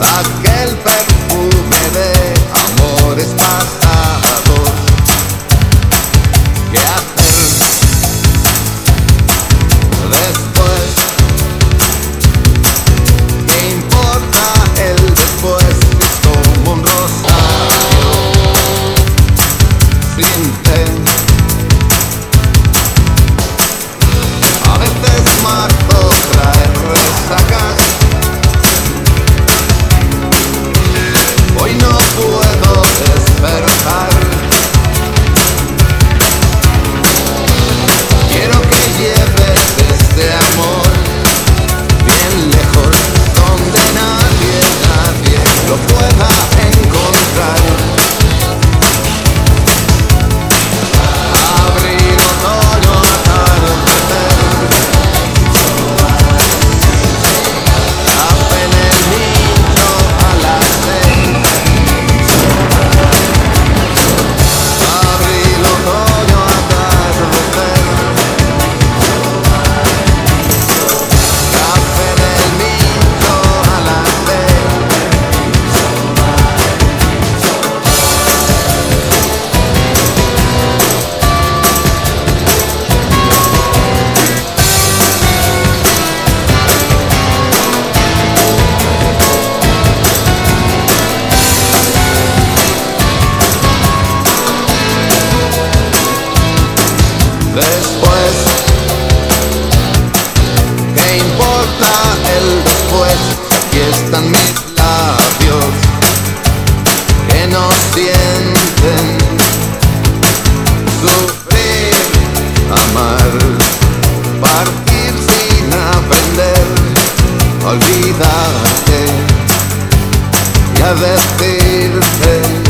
aquel perro olvidarte y a decirte